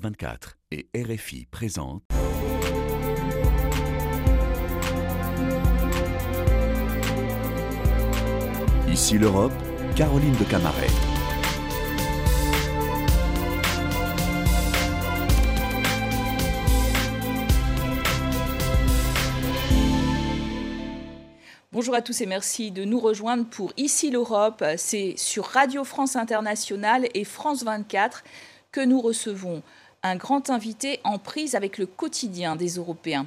24 et RFI présentent Ici l'Europe, Caroline de Camaret. Bonjour à tous et merci de nous rejoindre pour Ici l'Europe. C'est sur Radio France Internationale et France 24 que nous recevons un grand invité en prise avec le quotidien des Européens.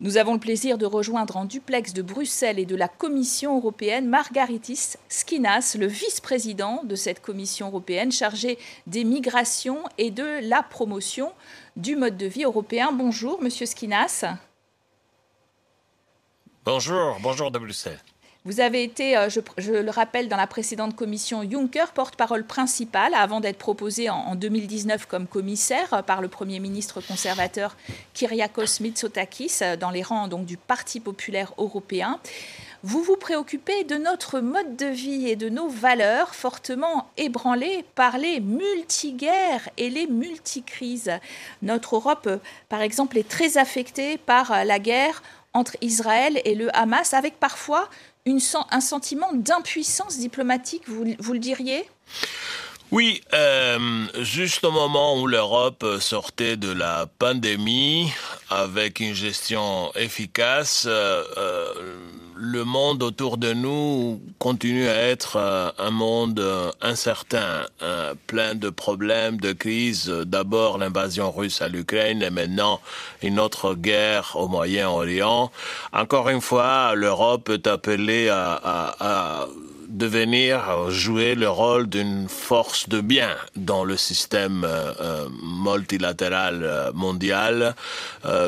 Nous avons le plaisir de rejoindre en duplex de Bruxelles et de la Commission européenne Margaritis Skinas, le vice-président de cette Commission européenne chargé des migrations et de la promotion du mode de vie européen. Bonjour, monsieur Skinas. Bonjour, bonjour de Bruxelles. Vous avez été, euh, je, le rappelle, dans la précédente commission Juncker, porte-parole principale avant d'être proposé en, 2019 comme commissaire euh, par le Premier ministre conservateur Kyriakos Mitsotakis euh, dans les rangs donc, du Parti populaire européen. Vous vous préoccupez de notre mode de vie et de nos valeurs fortement ébranlées par les multiguerres et les multicrises. Notre Europe, par exemple, est très affectée par la guerre entre Israël et le Hamas, avec parfois un sentiment d'impuissance diplomatique, vous, le diriez? Oui, euh, juste au moment où l'Europe sortait de la pandémie avec une gestion efficace, euh, euh, le monde autour de nous continue à être euh, un monde euh, incertain, euh, plein de problèmes, de crises. D'abord l'invasion russe à l'Ukraine et maintenant une autre guerre au Moyen-Orient. Encore une fois, l'Europe est appelée à, à, à devenir jouer le rôle d'une force de bien dans le système euh, euh, multilatéral euh, mondial.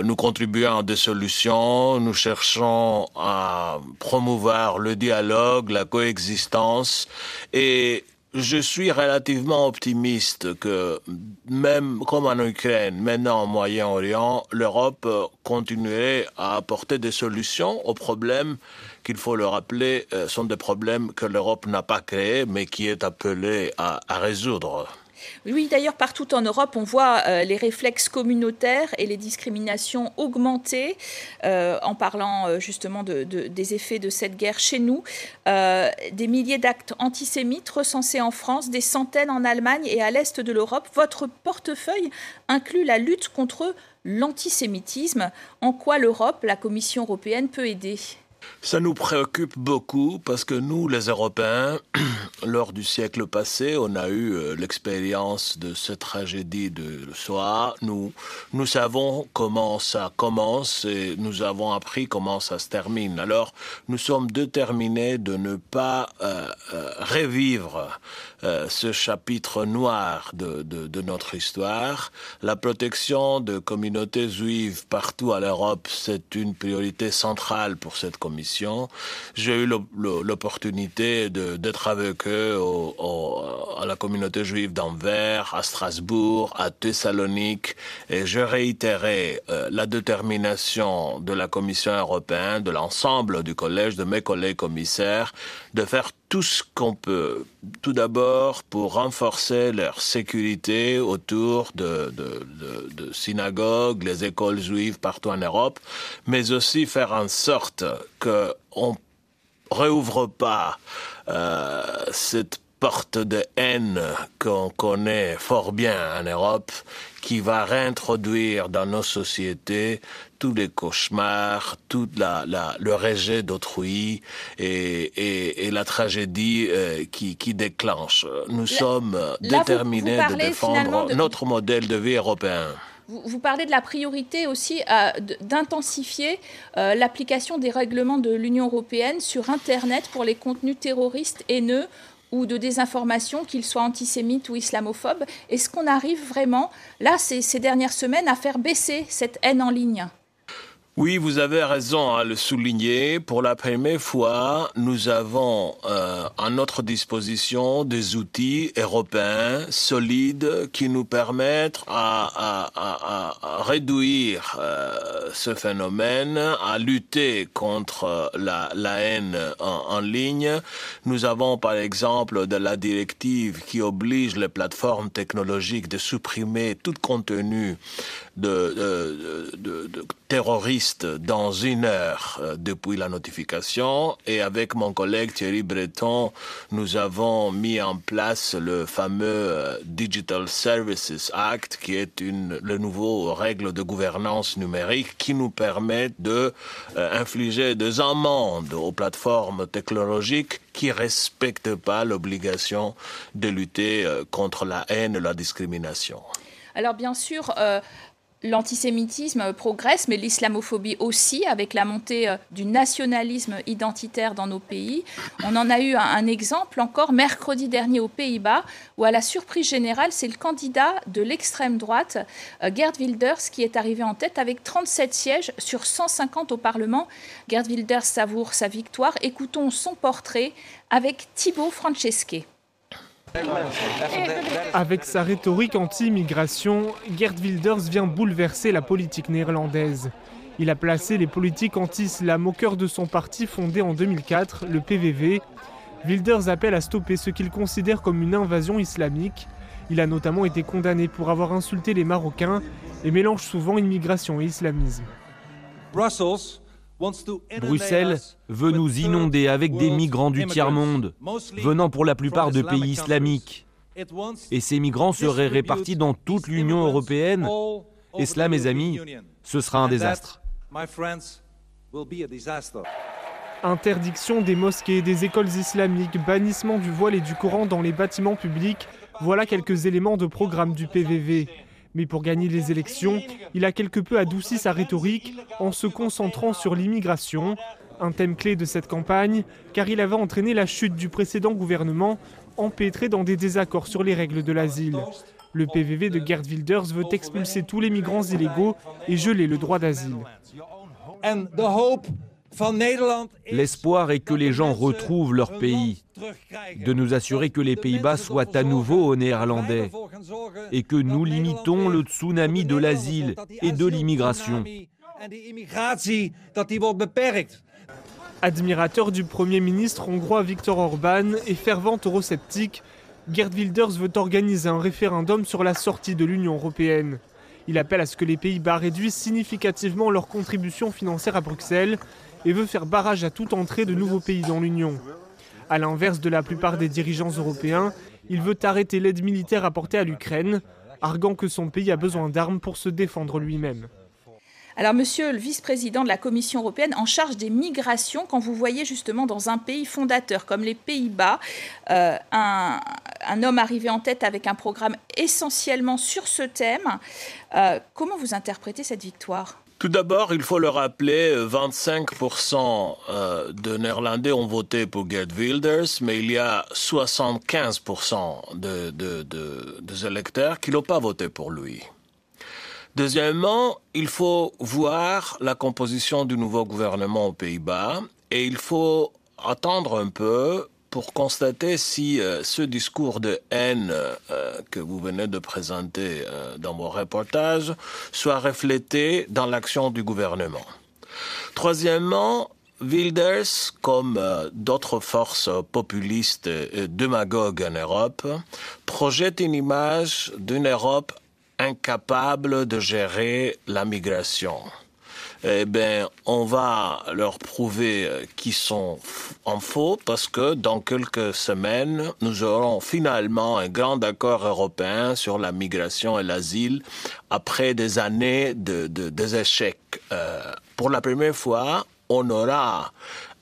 nous contribuons à des solutions, nous cherchons à promouvoir le dialogue, la coexistence et je suis relativement optimiste que même comme en Ukraine, maintenant au Moyen-Orient, l'Europe continuerait à apporter des solutions aux problèmes qu'il faut le rappeler, euh, sont des problèmes que l'Europe n'a pas créés, mais qui est appelée à, résoudre. Oui, d'ailleurs, partout en Europe, on voit euh, les réflexes communautaires et les discriminations augmenter euh, en parlant justement des effets de cette guerre chez nous. des milliers d'actes antisémites recensés en France, des centaines en Allemagne et à l'est de l'Europe. Votre portefeuille inclut la lutte contre l'antisémitisme. En quoi l'Europe, la Commission européenne, peut aider? Ça nous préoccupe beaucoup parce que nous, les Européens, lors du siècle passé, on a eu euh, l'expérience de cette tragédie de Shoah. Nous, nous savons comment ça commence et nous avons appris comment ça se termine. Alors, nous sommes déterminés de ne pas euh, euh, revivre ce chapitre noir de, de, notre histoire. La protection de communautés juives partout à l'Europe, c'est une priorité centrale pour cette J'ai eu l'opportunité d'être avec eux à la communauté juive d'Anvers, à Strasbourg, à Thessalonique, et je réitérais euh, la détermination de la Commission européenne, de l'ensemble du collège, de mes collègues commissaires, de faire tout ce qu'on peut, tout d'abord pour renforcer leur sécurité autour de, de, de, de, synagogues, les écoles juives partout en Europe, mais aussi faire en sorte qu'on réouvre pas euh, cette porte de haine qu'on connaît fort bien en Europe, qui va réintroduire dans nos sociétés tous les cauchemars, tout la, la, le rejet d'autrui et, et, et, la tragédie euh, qui, qui, déclenche. Nous sommes déterminés de défendre notre modèle de vie européen. Vous, parlez de la priorité aussi euh, d'intensifier euh, l'application des règlements de l'Union européenne sur Internet pour les contenus terroristes haineux ou de désinformation, qu'ils soient antisémites ou islamophobes. Est-ce qu'on arrive vraiment, là, ces, ces dernières semaines, à faire baisser cette haine en ligne? Oui, vous avez raison à le souligner. Pour la première fois, nous avons euh, à notre disposition des outils européens solides qui nous permettent à, à, réduire euh, ce phénomène, à lutter contre la, la haine en, ligne. Nous avons par exemple de la directive qui oblige les plateformes technologiques de supprimer tout contenu de, de, de dans une heure euh, depuis la notification et avec mon collègue Thierry Breton, nous avons mis en place le fameux euh, Digital Services Act qui est une le nouveau règle de gouvernance numérique qui nous permet de euh, infliger des amendes aux plateformes technologiques qui respectent pas l'obligation de lutter contre la haine et la discrimination. Alors bien sûr, l'antisémitisme progresse, mais l'islamophobie aussi, avec la montée euh, du nationalisme identitaire dans nos pays. On en a eu un, un exemple encore mercredi dernier aux Pays-Bas, où à la surprise générale, c'est le candidat de l'extrême droite, euh, Gerd Wilders, qui est arrivé en tête avec 37 sièges sur 150 au Parlement. Gerd Wilders savoure sa victoire. Écoutons son portrait avec Thibaut Franceschi. Avec sa rhétorique anti-immigration, Gerd Wilders vient bouleverser la politique néerlandaise. Il a placé les politiques anti-islam au cœur de son parti fondé en 2004, le PVV. Wilders appelle à stopper ce qu'il considère comme une invasion islamique. Il a notamment été condamné pour avoir insulté les Marocains et mélange souvent immigration et islamisme. Bruxelles veut nous inonder avec des migrants du tiers-monde, venant pour la plupart de pays islamiques. Et ces migrants seraient répartis dans toute l'Union européenne. Et cela, mes amis, ce sera un désastre. Interdiction des mosquées des écoles islamiques, bannissement du voile et du Coran dans les bâtiments publics, voilà quelques éléments de programme du PVV. Mais pour gagner les élections, il a quelque peu adouci sa rhétorique en se concentrant sur l'immigration, un thème clé de cette campagne, car il avait entraîné la chute du précédent gouvernement, empêtré dans des désaccords sur les règles de l'asile. Le PVV de Gerd Wilders veut expulser tous les migrants illégaux et geler le droit d'asile. L'espoir est que les gens retrouvent leur pays, de nous assurer que les Pays-Bas soient à nouveau aux Néerlandais et que nous limitons le tsunami de l'asile et de l'immigration. Admirateur du Premier ministre hongrois Viktor Orban et fervent eurosceptique, Gerd Wilders veut organiser un référendum sur la sortie de l'Union européenne. Il appelle à ce que les Pays-Bas réduisent significativement leur contribution financière à Bruxelles et veut faire barrage à toute entrée de nouveaux pays dans l'Union. À l'inverse de la plupart des dirigeants européens, il veut arrêter l'aide militaire apportée à l'Ukraine, arguant que son pays a besoin d'armes pour se défendre lui-même. Alors, monsieur le vice-président de la Commission européenne en charge des migrations, quand vous voyez justement dans un pays fondateur comme les Pays-Bas, euh, un, homme arrivé en tête avec un programme essentiellement sur ce thème, euh, comment vous interprétez cette victoire? Tout d'abord, il faut le rappeler, 25% de Néerlandais ont voté pour Gerd Wilders, mais il y a 75% de, de, de, des électeurs qui n'ont pas voté pour lui. Deuxièmement, il faut voir la composition du nouveau gouvernement aux Pays-Bas et il faut attendre un peu pour constater si euh, ce discours de haine euh, que vous venez de présenter euh, dans vos reportages soit reflété dans l'action du gouvernement. Troisièmement, Wilders, comme d'autres forces populistes et démagogues en Europe, projette une image d'une Europe incapable de gérer la migration eh bien, on va leur prouver qu'ils sont en faux parce que dans quelques semaines, nous aurons finalement un grand accord européen sur la migration et l'asile après des années de, de des échecs. Euh, pour la première fois, on aura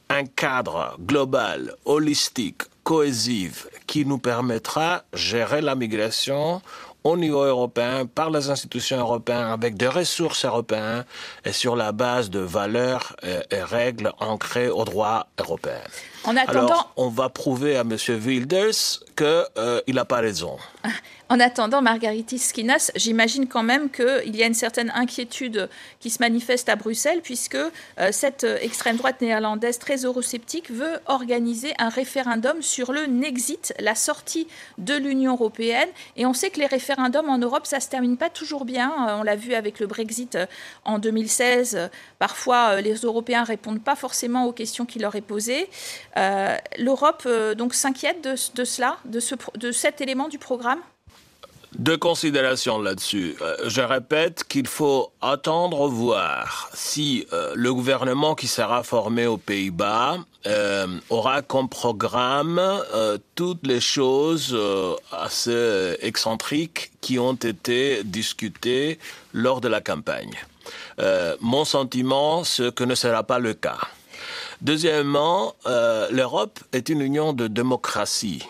un cadre global, holistique, cohésif, qui nous permettra de gérer la migration au niveau européen, par les institutions européennes, avec des ressources européennes et sur la base de valeurs et, et règles ancrées au droit européen. En attendant, Alors, on va prouver à M. Wilders qu'il n'a pas raison. En attendant, Margaritis Skinas, j'imagine quand même qu'il y a une certaine inquiétude qui se manifeste à Bruxelles, puisque euh, cette extrême droite néerlandaise très eurosceptique veut organiser un référendum sur le Nexit, la sortie de l'Union européenne. Et on sait que les référendums en Europe, ça ne se termine pas toujours bien. Euh, on l'a vu avec le Brexit euh, en 2016. Parfois, les Européens répondent pas forcément aux questions qui leur est posées. L'Europe donc s'inquiète de, de, cela, de, ce, de cet élément du programme? Deux considérations là-dessus. Euh, je répète qu'il faut attendre voir si euh, le gouvernement qui sera formé aux Pays-Bas euh, aura comme programme toutes les choses assez excentriques qui ont été discutées lors de la campagne. mon sentiment, c'est que ne sera pas le cas. Deuxièmement, l'Europe est une union de démocratie.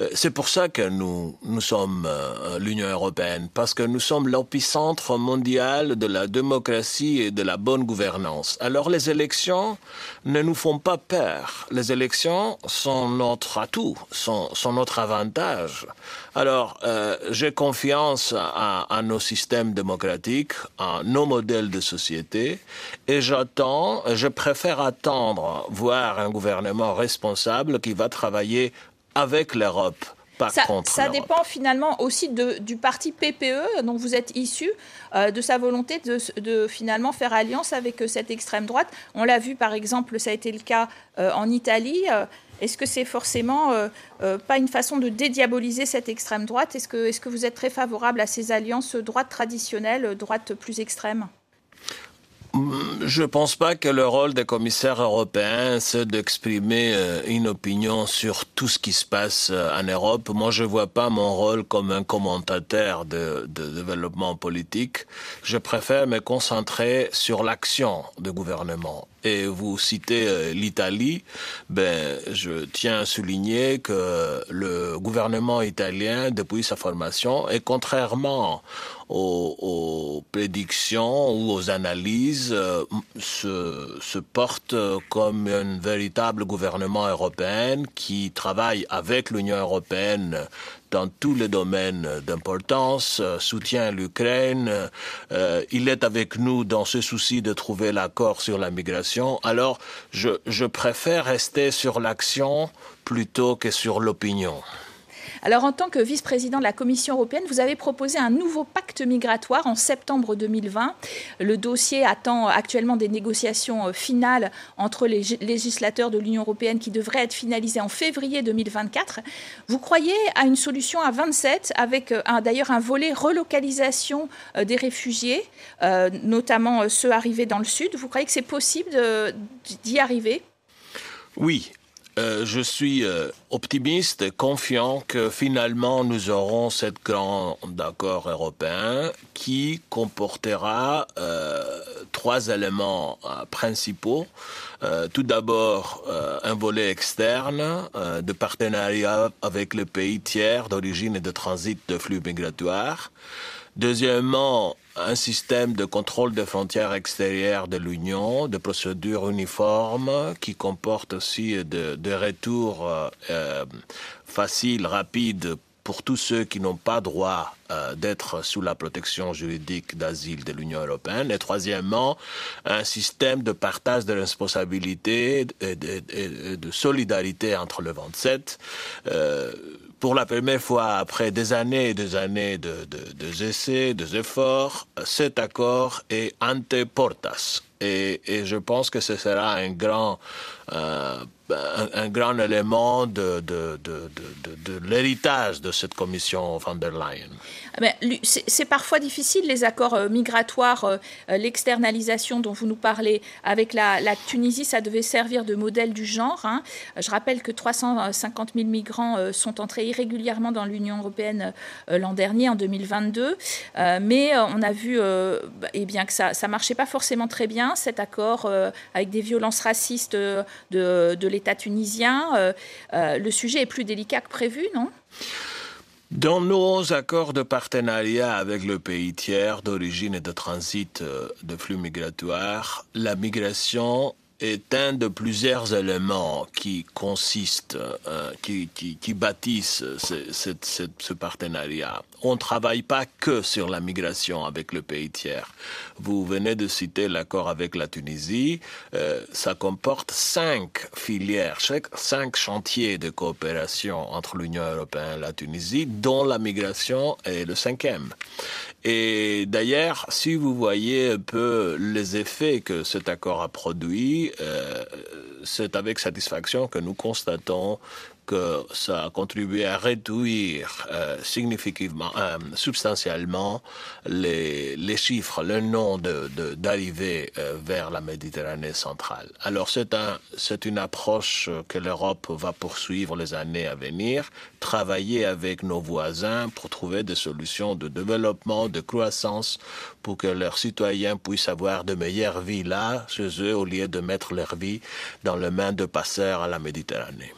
Euh, c'est pour ça que nous, nous sommes euh, l'Union européenne, parce que nous sommes l'épicentre mondial de la démocratie et de la bonne gouvernance. Alors les élections ne nous font pas peur. Les élections sont notre atout, sont, sont notre avantage. Alors euh, j'ai confiance à, à, nos systèmes démocratiques, à nos modèles de société, et j'attends, je préfère attendre voir un gouvernement responsable qui va travailler avec l'Europe. Ça, ça dépend finalement aussi de, du parti PPE dont vous êtes issu, euh, de sa volonté de, de, finalement faire alliance avec euh, cette extrême droite. On l'a vu par exemple, ça a été le cas euh, en Italie. Est-ce que c'est forcément pas une façon de dédiaboliser cette extrême droite? Est-ce que, est -ce que vous êtes très favorable à ces alliances droite traditionnelles, droite plus extrême? Je ne pense pas que le rôle des commissaires européens, c'est d'exprimer euh, une opinion sur tout ce qui se passe euh, en Europe. Moi, je vois pas mon rôle comme un commentateur de, de développement politique. Je préfère me concentrer sur l'action du gouvernement et vous citez euh, l'Italie, ben, je tiens à souligner que le gouvernement italien, depuis sa formation, et contrairement aux, prédictions ou aux analyses, euh, se, porte comme un véritable gouvernement européen qui travaille avec l'Union européenne dans tous les domaines d'importance, euh, soutient l'Ukraine, euh, il est avec nous dans ce souci de trouver l'accord sur la migration. Alors, je, je préfère rester sur l'action plutôt que sur l'opinion. Alors, en tant que vice-président de la Commission européenne, vous avez proposé un nouveau pacte migratoire en septembre 2020. Le dossier attend actuellement des négociations euh, finales entre les législateurs de l'Union européenne qui devraient être finalisées en février 2024. Vous croyez à une solution à 27 avec euh, d'ailleurs un volet relocalisation euh, des réfugiés, notamment ceux arrivés dans le sud? Vous croyez que c'est possible d'y arriver? Oui, euh, je suis euh, optimiste et confiant que finalement nous aurons cette grand accord européen qui comportera euh, trois éléments principaux. tout d'abord, un volet externe de partenariat avec les pays tiers d'origine et de transit de flux migratoires. Deuxièmement, un système de contrôle des frontières extérieures de l'Union, de procédures uniformes qui comporte aussi de, de retours euh, euh, faciles, rapides pour tous ceux qui n'ont pas droit euh, d'être sous la protection juridique d'asile de l'Union européenne. Et troisièmement, un système de partage de responsabilités et de, solidarité entre le 27. Euh, pour la première fois, après des années et des années de, de, de efforts, cet accord est ante portas. Et, et, je pense que ce sera un grand, euh, un, grand élément de, l'héritage de cette commission von der Leyen. Ah c'est parfois difficile, les accords euh, migratoires, euh, l'externalisation dont vous nous parlez avec la, Tunisie, ça devait servir de modèle du genre. Hein. Je rappelle que 350 000 migrants euh, sont entrés irrégulièrement dans l'Union européenne l'an dernier, en 2022. Mais on a vu eh bien, que ça ne marchait pas forcément très bien, cet accord avec des violences racistes de, de l'État tunisien. Le sujet est plus délicat que prévu, non? Dans nos accords de partenariat avec le pays tiers d'origine et de transit euh, de flux migratoires, la migration est un de plusieurs éléments qui consistent, euh, qui, bâtissent ce, partenariat. On ne travaille pas que sur la migration avec le pays tiers. Vous venez de citer l'accord avec la Tunisie. Euh, ça comporte cinq filières, cinq chantiers de coopération entre l'Union européenne et la Tunisie, dont la migration est le cinquième. Et d'ailleurs, si vous voyez un peu les effets que cet accord a produit, euh, c'est avec satisfaction que nous constatons que ça a contribué à réduire euh, significativement, euh, substantiellement les, les, chiffres, le nom d'arrivée de, euh, vers la Méditerranée centrale. Alors c'est un, c'est une approche que l'Europe va poursuivre les années à venir, travailler avec nos voisins pour trouver des solutions de développement, de croissance, pour que leurs citoyens puissent avoir de meilleures vies là, chez eux, au lieu de mettre leur vie dans les mains de passeurs à la Méditerranée.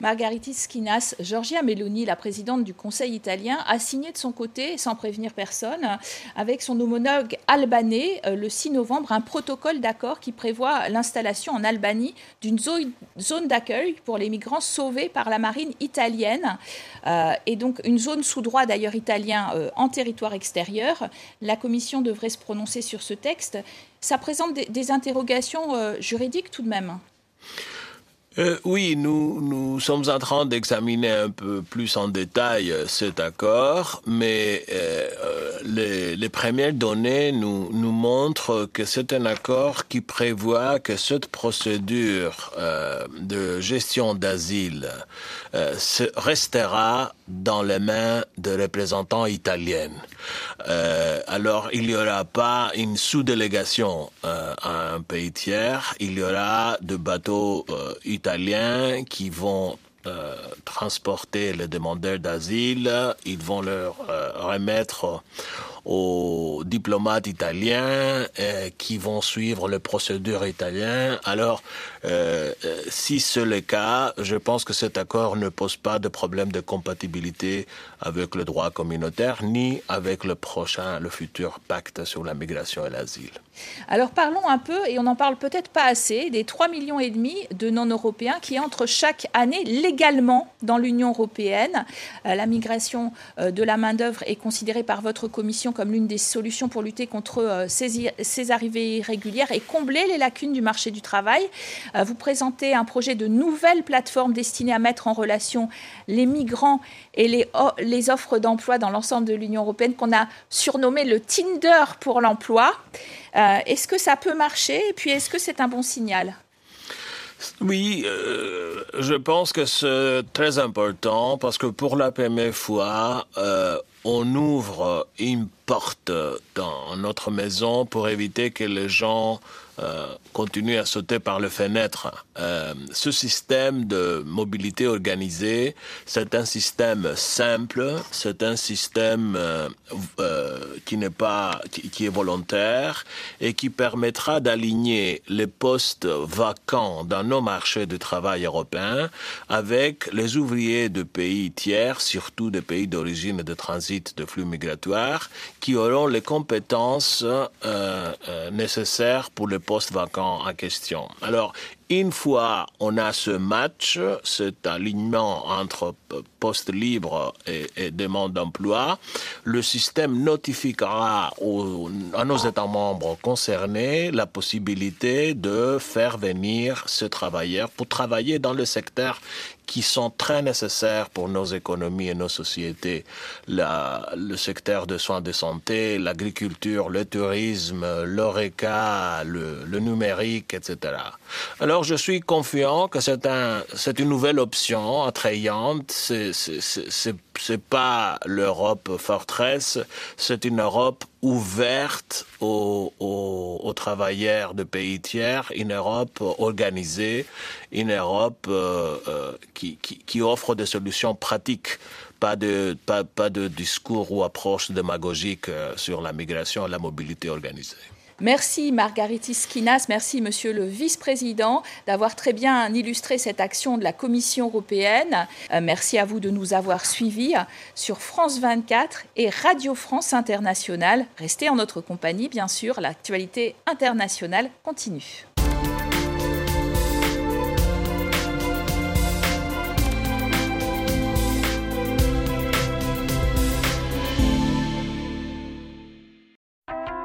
Margaritis Skinas, Giorgia Meloni, la présidente du Conseil italien, a signé de son côté, sans prévenir personne, avec son homologue albanais, euh, le 6 novembre, un protocole d'accord qui prévoit l'installation en Albanie d'une zone d'accueil pour les migrants sauvés par la marine italienne, euh, et donc une zone sous droit d'ailleurs italien euh, en territoire extérieur. La Commission devrait se prononcer sur ce texte. Ça présente des, interrogations juridiques tout de même. Euh, oui, nous, nous sommes en train d'examiner un peu plus en détail euh, cet accord, mais euh, les, les, premières données nous, nous montrent que c'est un accord qui prévoit que cette procédure de gestion d'asile restera dans les mains de représentants italiens. alors, il n'y aura pas une sous-délégation à un pays tiers, il y aura de bateaux Italiens qui vont euh, transporter les demandeurs d'asile, ils vont leur euh, remettre aux diplomates italiens euh, qui vont suivre les procédures italiennes. Alors, euh, euh, si c'est le cas, je pense que cet accord ne pose pas de problème de compatibilité avec le droit communautaire ni avec le prochain, le futur pacte sur la migration et l'asile. Alors parlons un peu, et on n'en parle peut-être pas assez, des 3 millions et demi de non-européens qui entrent chaque année légalement dans l'Union européenne. la migration de la main-d'œuvre est considérée par votre commission comme l'une des solutions pour lutter contre euh, ces, arrivées irrégulières et combler les lacunes du marché du travail. Euh, vous présentez un projet de nouvelle plateforme destinée à mettre en relation les migrants et les, offres d'emploi dans l'ensemble de l'Union européenne qu'on a surnommé le Tinder pour l'emploi. Euh, est-ce que ça peut marcher Et puis, est-ce que c'est un bon signal? Oui, je pense que c'est très important parce que pour la première on ouvre une porte dans notre maison pour éviter que les gens euh, continuent à sauter par le fenêtre. Euh, ce système de mobilité organisée, c'est un système simple, c'est un système euh, qui n'est pas, qui, est volontaire et qui permettra d'aligner les postes vacants dans nos marchés de travail européens avec les ouvriers de pays tiers, surtout des pays d'origine et de transit de flux migratoires, qui auront les compétences euh, euh, nécessaires pour le poste vacant en question. Alors, une fois on a ce match, cet alignement entre poste libre et, demande d'emploi, le système notifiera à nos États membres concernés la possibilité de faire venir ce travailleur pour travailler dans le secteur qui sont très nécessaires pour nos économies et nos sociétés. le secteur de soins de santé, l'agriculture, le tourisme, l'ORECA, le, le numérique, etc. Alors, je suis confiant que c'est un, c'est une nouvelle option attrayante. C'est, c'est, pas l'Europe forteresse, c'est une Europe ouverte aux, aux, aux, travailleurs de pays tiers, une Europe organisée, une Europe euh, euh, qui, qui, qui, offre des solutions pratiques, pas de, pas, pas de discours ou approches démagogiques euh, sur la migration et la mobilité organisée. Merci Margaritis Skinas, merci Monsieur le Vice-président d'avoir très bien illustré cette action de la Commission européenne. Euh, merci à vous de nous avoir suivis sur France 24 et Radio France Internationale. Restez en notre compagnie, bien sûr, l'actualité internationale continue.